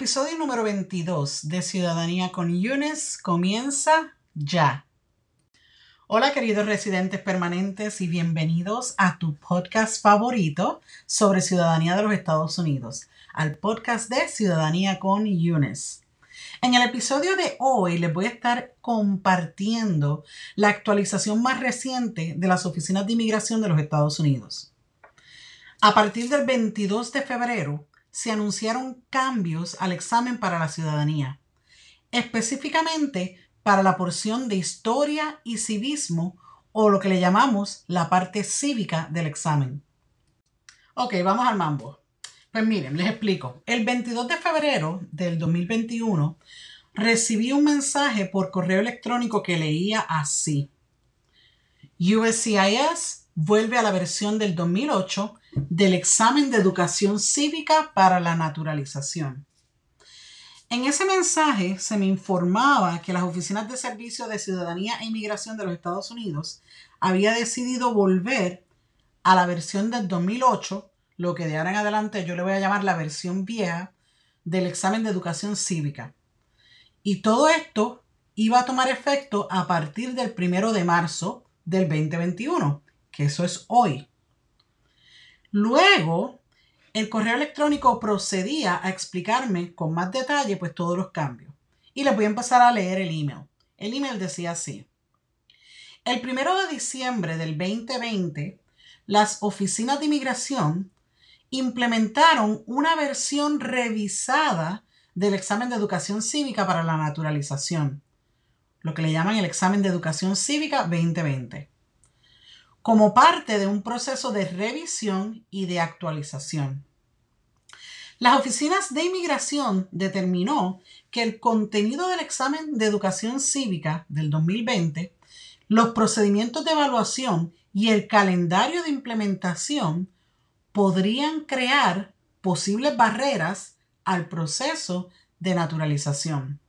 episodio número 22 de Ciudadanía con Yunes comienza ya. Hola queridos residentes permanentes y bienvenidos a tu podcast favorito sobre ciudadanía de los Estados Unidos, al podcast de Ciudadanía con Yunes. En el episodio de hoy les voy a estar compartiendo la actualización más reciente de las oficinas de inmigración de los Estados Unidos. A partir del 22 de febrero se anunciaron cambios al examen para la ciudadanía, específicamente para la porción de historia y civismo o lo que le llamamos la parte cívica del examen. Ok, vamos al mambo. Pues miren, les explico. El 22 de febrero del 2021 recibí un mensaje por correo electrónico que leía así. USCIS vuelve a la versión del 2008 del examen de educación cívica para la naturalización. En ese mensaje se me informaba que las oficinas de servicio de ciudadanía e inmigración de los Estados Unidos había decidido volver a la versión del 2008, lo que de ahora en adelante yo le voy a llamar la versión vieja del examen de educación cívica. Y todo esto iba a tomar efecto a partir del primero de marzo del 2021, que eso es hoy. Luego, el correo electrónico procedía a explicarme con más detalle pues todos los cambios. Y les voy a empezar a leer el email. El email decía así. El primero de diciembre del 2020, las oficinas de inmigración implementaron una versión revisada del examen de educación cívica para la naturalización, lo que le llaman el examen de educación cívica 2020, como parte de un proceso de revisión y de actualización. Las oficinas de inmigración determinó que el contenido del examen de educación cívica del 2020, los procedimientos de evaluación y el calendario de implementación podrían crear posibles barreras al proceso de naturalización.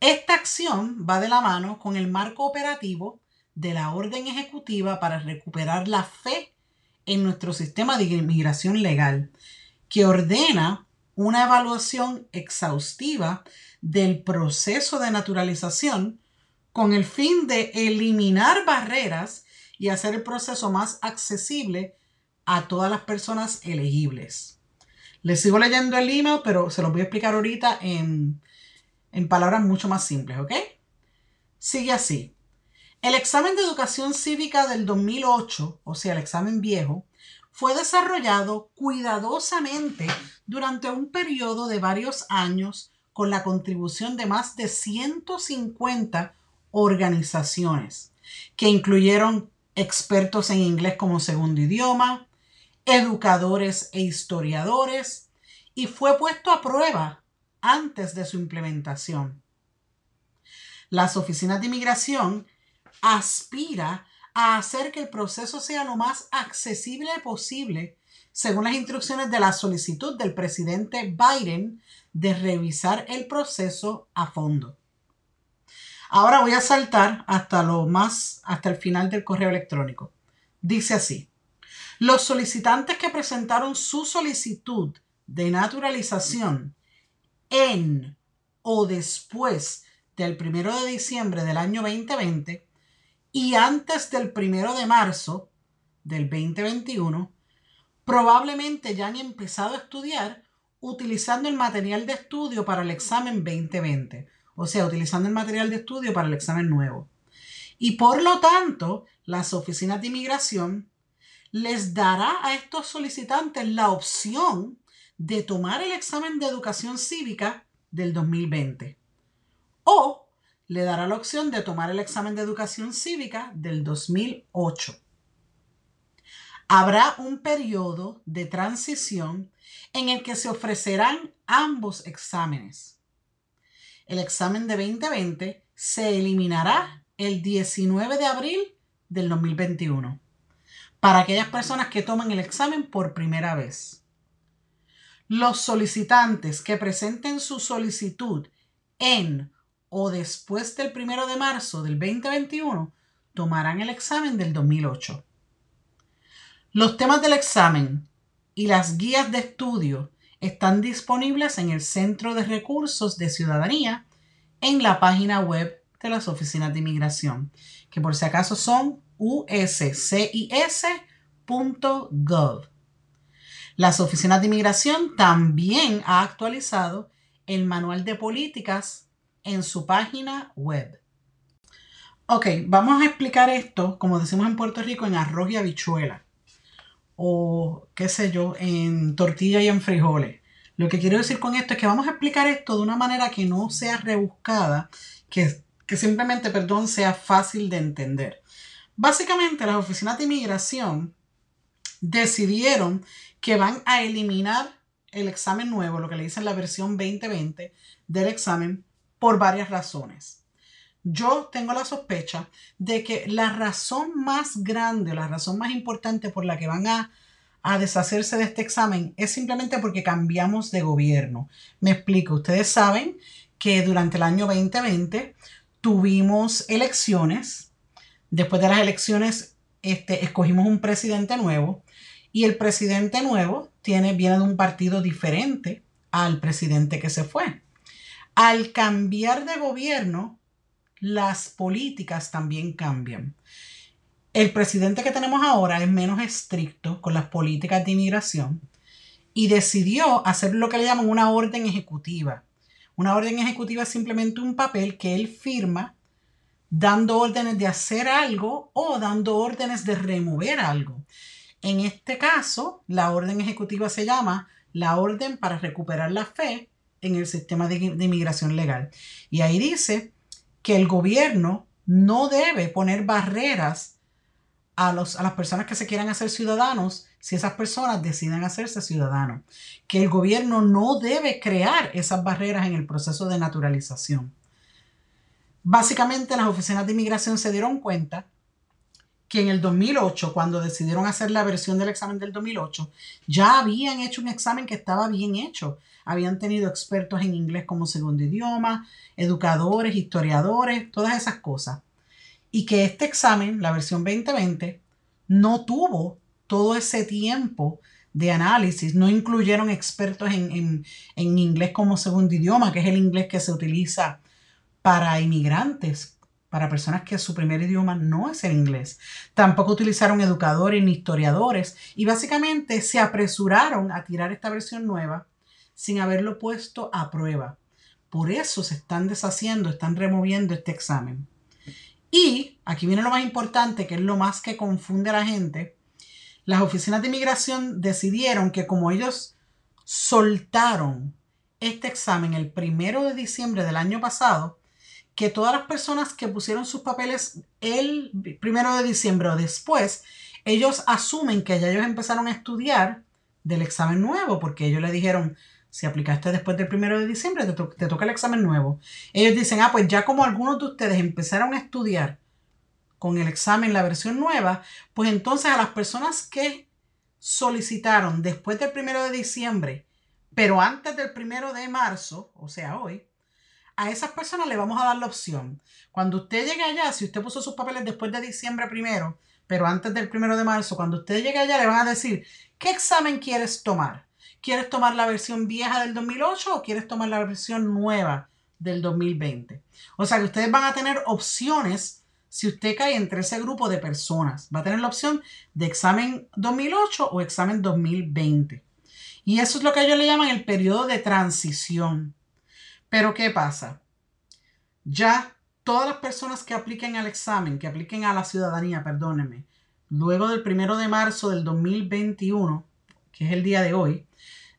Esta acción va de la mano con el marco operativo de la orden ejecutiva para recuperar la fe en nuestro sistema de inmigración legal, que ordena una evaluación exhaustiva del proceso de naturalización con el fin de eliminar barreras y hacer el proceso más accesible a todas las personas elegibles. Les sigo leyendo el email, pero se los voy a explicar ahorita en, en palabras mucho más simples, ¿ok? Sigue así. El examen de educación cívica del 2008, o sea, el examen viejo, fue desarrollado cuidadosamente durante un periodo de varios años con la contribución de más de 150 organizaciones, que incluyeron expertos en inglés como segundo idioma, educadores e historiadores y fue puesto a prueba antes de su implementación. Las oficinas de inmigración aspira a hacer que el proceso sea lo más accesible posible según las instrucciones de la solicitud del presidente Biden de revisar el proceso a fondo. Ahora voy a saltar hasta lo más hasta el final del correo electrónico. Dice así: los solicitantes que presentaron su solicitud de naturalización en o después del 1 de diciembre del año 2020 y antes del 1 de marzo del 2021, probablemente ya han empezado a estudiar utilizando el material de estudio para el examen 2020, o sea, utilizando el material de estudio para el examen nuevo. Y por lo tanto, las oficinas de inmigración les dará a estos solicitantes la opción de tomar el examen de educación cívica del 2020 o le dará la opción de tomar el examen de educación cívica del 2008. Habrá un periodo de transición en el que se ofrecerán ambos exámenes. El examen de 2020 se eliminará el 19 de abril del 2021 para aquellas personas que toman el examen por primera vez. Los solicitantes que presenten su solicitud en o después del 1 de marzo del 2021 tomarán el examen del 2008. Los temas del examen y las guías de estudio están disponibles en el Centro de Recursos de Ciudadanía en la página web de las oficinas de inmigración, que por si acaso son uscis.gov. Las oficinas de inmigración también ha actualizado el manual de políticas en su página web. Ok, vamos a explicar esto, como decimos en Puerto Rico, en arroz y habichuela. O qué sé yo, en tortilla y en frijoles. Lo que quiero decir con esto es que vamos a explicar esto de una manera que no sea rebuscada, que, que simplemente, perdón, sea fácil de entender. Básicamente, las oficinas de inmigración decidieron que van a eliminar el examen nuevo, lo que le dicen la versión 2020 del examen, por varias razones. Yo tengo la sospecha de que la razón más grande, la razón más importante por la que van a, a deshacerse de este examen es simplemente porque cambiamos de gobierno. Me explico, ustedes saben que durante el año 2020 tuvimos elecciones, después de las elecciones este, escogimos un presidente nuevo y el presidente nuevo tiene, viene de un partido diferente al presidente que se fue. Al cambiar de gobierno, las políticas también cambian. El presidente que tenemos ahora es menos estricto con las políticas de inmigración y decidió hacer lo que le llaman una orden ejecutiva. Una orden ejecutiva es simplemente un papel que él firma dando órdenes de hacer algo o dando órdenes de remover algo. En este caso, la orden ejecutiva se llama la orden para recuperar la fe en el sistema de, inmigración legal. Y ahí dice que el gobierno no debe poner barreras a, los, a las personas que se quieran hacer ciudadanos si esas personas deciden hacerse ciudadanos. Que el gobierno no debe crear esas barreras en el proceso de naturalización. Básicamente las oficinas de inmigración se dieron cuenta que en el 2008, cuando decidieron hacer la versión del examen del 2008, ya habían hecho un examen que estaba bien hecho. Habían tenido expertos en inglés como segundo idioma, educadores, historiadores, todas esas cosas. Y que este examen, la versión 2020, no tuvo todo ese tiempo de análisis, no incluyeron expertos en, en inglés como segundo idioma, que es el inglés que se utiliza para inmigrantes, para personas que su primer idioma no es el inglés. Tampoco utilizaron educadores ni historiadores y básicamente se apresuraron a tirar esta versión nueva sin haberlo puesto a prueba. Por eso se están deshaciendo, están removiendo este examen. Y aquí viene lo más importante, que es lo más que confunde a la gente. Las oficinas de inmigración decidieron que como ellos soltaron este examen el primero de diciembre del año pasado, que todas las personas que pusieron sus papeles el primero de diciembre o después, ellos asumen que ya ellos empezaron a estudiar del examen nuevo, porque ellos le dijeron, si aplicaste después del primero de diciembre, te, toca el examen nuevo. Ellos dicen, ah, pues ya como algunos de ustedes empezaron a estudiar con el examen, la versión nueva, pues entonces a las personas que solicitaron después del primero de diciembre, pero antes del primero de marzo, o sea, hoy, a esas personas le vamos a dar la opción. Cuando usted llegue allá, si usted puso sus papeles después de diciembre primero, pero antes del primero de marzo, cuando usted llegue allá le van a decir, ¿qué examen quieres tomar? ¿Quieres tomar la versión vieja del 2008 o quieres tomar la versión nueva del 2020? O sea que ustedes van a tener opciones si usted cae entre ese grupo de personas. Va a tener la opción de examen 2008 o examen 2020. Y eso es lo que ellos le llaman el periodo de transición. Pero ¿qué pasa? Ya todas las personas que apliquen al examen, que apliquen a la ciudadanía, perdónenme, luego del primero de marzo del 2021, que es el día de hoy,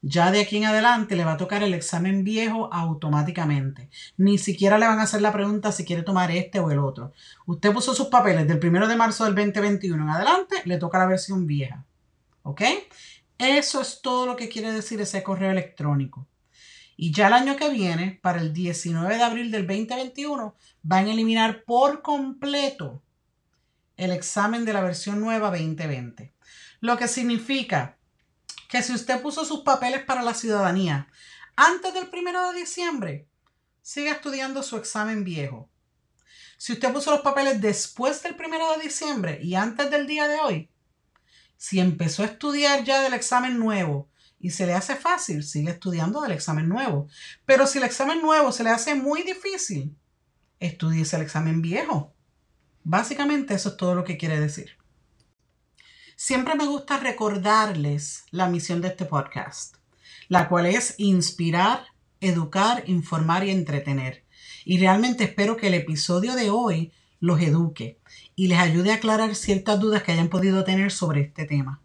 ya de aquí en adelante le va a tocar el examen viejo automáticamente. Ni siquiera le van a hacer la pregunta si quiere tomar este o el otro. Usted puso sus papeles del primero de marzo del 2021 en adelante, le toca la versión vieja. ¿Ok? Eso es todo lo que quiere decir ese correo electrónico. Y ya el año que viene, para el 19 de abril del 2021, van a eliminar por completo el examen de la versión nueva 2020. Lo que significa que si usted puso sus papeles para la ciudadanía antes del 1 de diciembre, siga estudiando su examen viejo. Si usted puso los papeles después del 1 de diciembre y antes del día de hoy, si empezó a estudiar ya del examen nuevo y se le hace fácil, sigue estudiando del examen nuevo. Pero si el examen nuevo se le hace muy difícil, estudie el examen viejo. Básicamente eso es todo lo que quiere decir. Siempre me gusta recordarles la misión de este podcast, la cual es inspirar, educar, informar y entretener. Y realmente espero que el episodio de hoy los eduque y les ayude a aclarar ciertas dudas que hayan podido tener sobre este tema.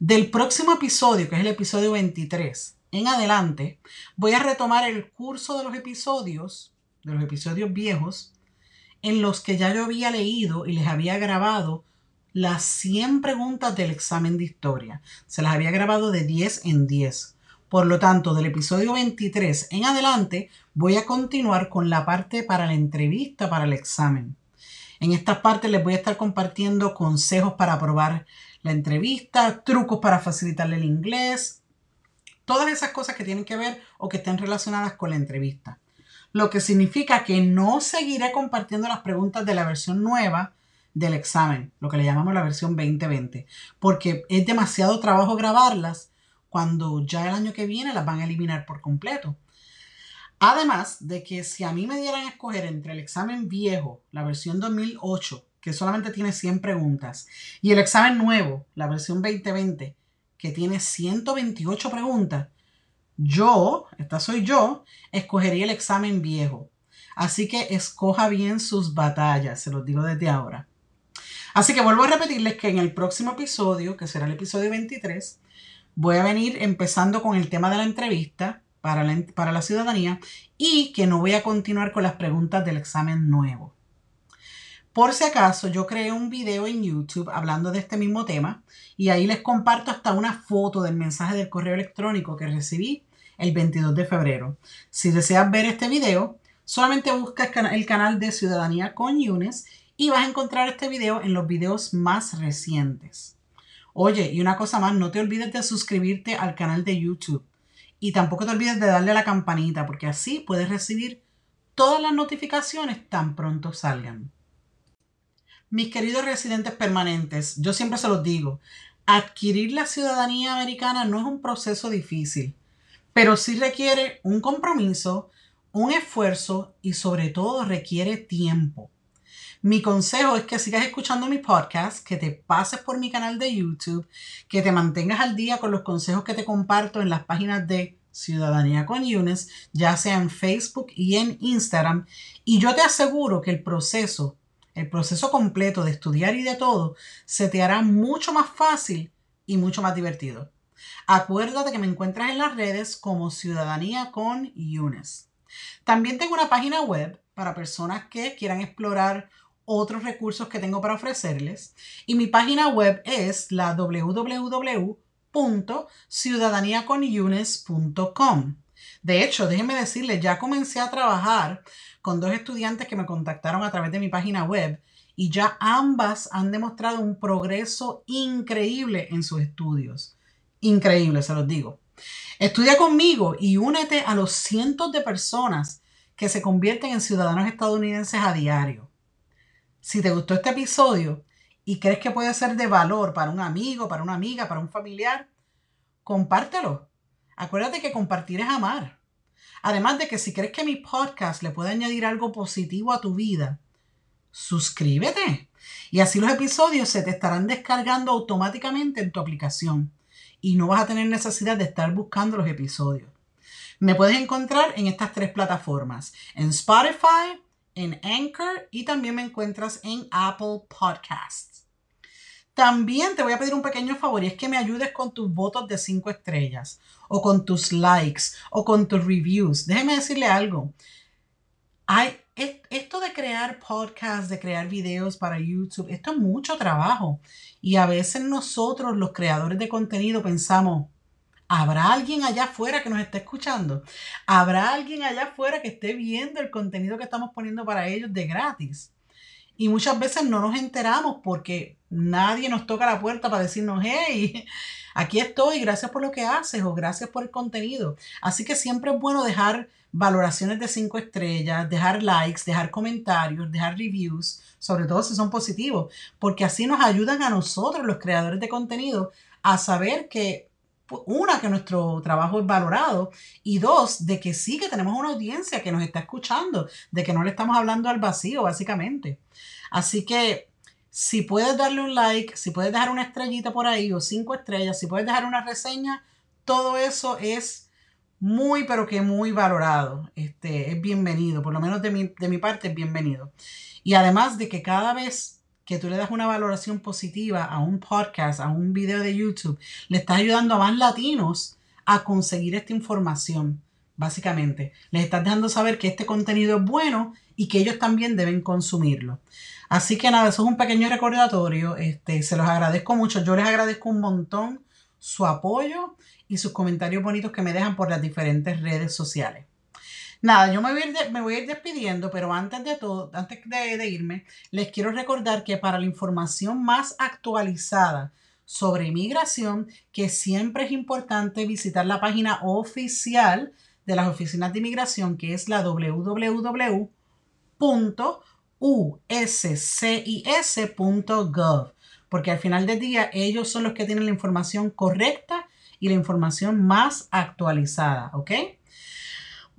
Del próximo episodio, que es el episodio 23, en adelante, voy a retomar el curso de los episodios, de los episodios viejos, en los que ya yo había leído y les había grabado las 100 preguntas del examen de historia. Se las había grabado de 10 en 10. Por lo tanto, del episodio 23 en adelante, voy a continuar con la parte para la entrevista para el examen. En estas partes les voy a estar compartiendo consejos para aprobar la entrevista, trucos para facilitarle el inglés, todas esas cosas que tienen que ver o que estén relacionadas con la entrevista. Lo que significa que no seguiré compartiendo las preguntas de la versión nueva del examen, lo que le llamamos la versión 2020, porque es demasiado trabajo grabarlas cuando ya el año que viene las van a eliminar por completo. Además de que si a mí me dieran a escoger entre el examen viejo, la versión 2008, que solamente tiene 100 preguntas, y el examen nuevo, la versión 2020, que tiene 128 preguntas, yo, esta soy yo, escogería el examen viejo. Así que escoja bien sus batallas, se los digo desde ahora. Así que vuelvo a repetirles que en el próximo episodio, que será el episodio 23, voy a venir empezando con el tema de la entrevista para la, para la ciudadanía y que no voy a continuar con las preguntas del examen nuevo. Por si acaso, yo creé un video en YouTube hablando de este mismo tema y ahí les comparto hasta una foto del mensaje del correo electrónico que recibí el 22 de febrero. Si deseas ver este video, solamente busca el canal de Ciudadanía con Yunes y vas a encontrar este video en los videos más recientes. Oye, y una cosa más, no te olvides de suscribirte al canal de YouTube y tampoco te olvides de darle a la campanita porque así puedes recibir todas las notificaciones tan pronto salgan. Mis queridos residentes permanentes, yo siempre se los digo, adquirir la ciudadanía americana no es un proceso difícil, pero sí requiere un compromiso, un esfuerzo y sobre todo requiere tiempo. Mi consejo es que sigas escuchando mi podcast, que te pases por mi canal de YouTube, que te mantengas al día con los consejos que te comparto en las páginas de Ciudadanía con Yunes, ya sea en Facebook y en Instagram. Y yo te aseguro que el proceso el proceso completo de estudiar y de todo, se te hará mucho más fácil y mucho más divertido. Acuérdate que me encuentras en las redes como Ciudadanía con Yunes. También tengo una página web para personas que quieran explorar otros recursos que tengo para ofrecerles. Y mi página web es la www.ciudadaniaconyunes.com. De hecho, déjenme decirles, ya comencé a trabajar con dos estudiantes que me contactaron a través de mi página web y ya ambas han demostrado un progreso increíble en sus estudios. Increíble, se los digo. Estudia conmigo y únete a los cientos de personas que se convierten en ciudadanos estadounidenses a diario. Si te gustó este episodio y crees que puede ser de valor para un amigo, para una amiga, para un familiar, compártelo. Acuérdate que compartir es amar. Además de que si crees que mi podcast le puede añadir algo positivo a tu vida, suscríbete. Y así los episodios se te estarán descargando automáticamente en tu aplicación y no vas a tener necesidad de estar buscando los episodios. Me puedes encontrar en estas tres plataformas, en Spotify, en Anchor y también me encuentras en Apple Podcasts. También te voy a pedir un pequeño favor y es que me ayudes con tus votos de 5 estrellas o con tus likes o con tus reviews. Déjeme decirle algo. Esto de crear podcasts, de crear videos para YouTube, esto es mucho trabajo. Y a veces nosotros, los creadores de contenido, pensamos, ¿habrá alguien allá afuera que nos esté escuchando? ¿Habrá alguien allá afuera que esté viendo el contenido que estamos poniendo para ellos de gratis? Y muchas veces no nos enteramos porque nadie nos toca la puerta para decirnos, hey, aquí estoy, gracias por lo que haces o gracias por el contenido. Así que siempre es bueno dejar valoraciones de cinco estrellas, dejar likes, dejar comentarios, dejar reviews, sobre todo si son positivos, porque así nos ayudan a nosotros, los creadores de contenido, a saber que una, que nuestro trabajo es valorado y dos, de que sí que tenemos una audiencia que nos está escuchando, de que no le estamos hablando al vacío, básicamente. Así que si puedes darle un like, si puedes dejar una estrellita por ahí o cinco estrellas, si puedes dejar una reseña, todo eso es muy, pero que muy valorado. Este, es bienvenido, por lo menos de mi, de mi parte es bienvenido. Y además de que cada vez que tú le das una valoración positiva a un podcast, a un video de YouTube, le estás ayudando a más latinos a conseguir esta información, básicamente. Les estás dejando saber que este contenido es bueno y que ellos también deben consumirlo. Así que nada, eso es un pequeño recordatorio. Este, se los agradezco mucho. Yo les agradezco un montón su apoyo y sus comentarios bonitos que me dejan por las diferentes redes sociales. Nada, yo me voy, a ir me voy a ir despidiendo, pero antes de todo, antes de, irme, les quiero recordar que para la información más actualizada sobre inmigración, que siempre es importante visitar la página oficial de las oficinas de inmigración, que es la www.uscis.gov, porque al final del día ellos son los que tienen la información correcta y la información más actualizada, ¿ok?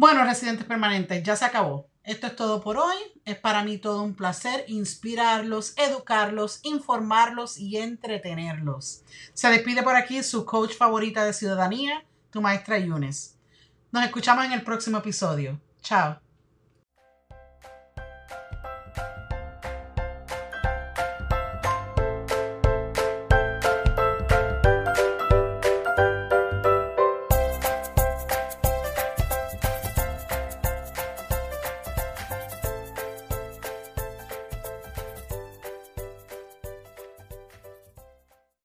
Bueno, residentes permanentes, ya se acabó. Esto es todo por hoy. Es para mí todo un placer inspirarlos, educarlos, informarlos y entretenerlos. Se despide por aquí su coach favorita de ciudadanía, tu maestra Yunes. Nos escuchamos en el próximo episodio. Chao.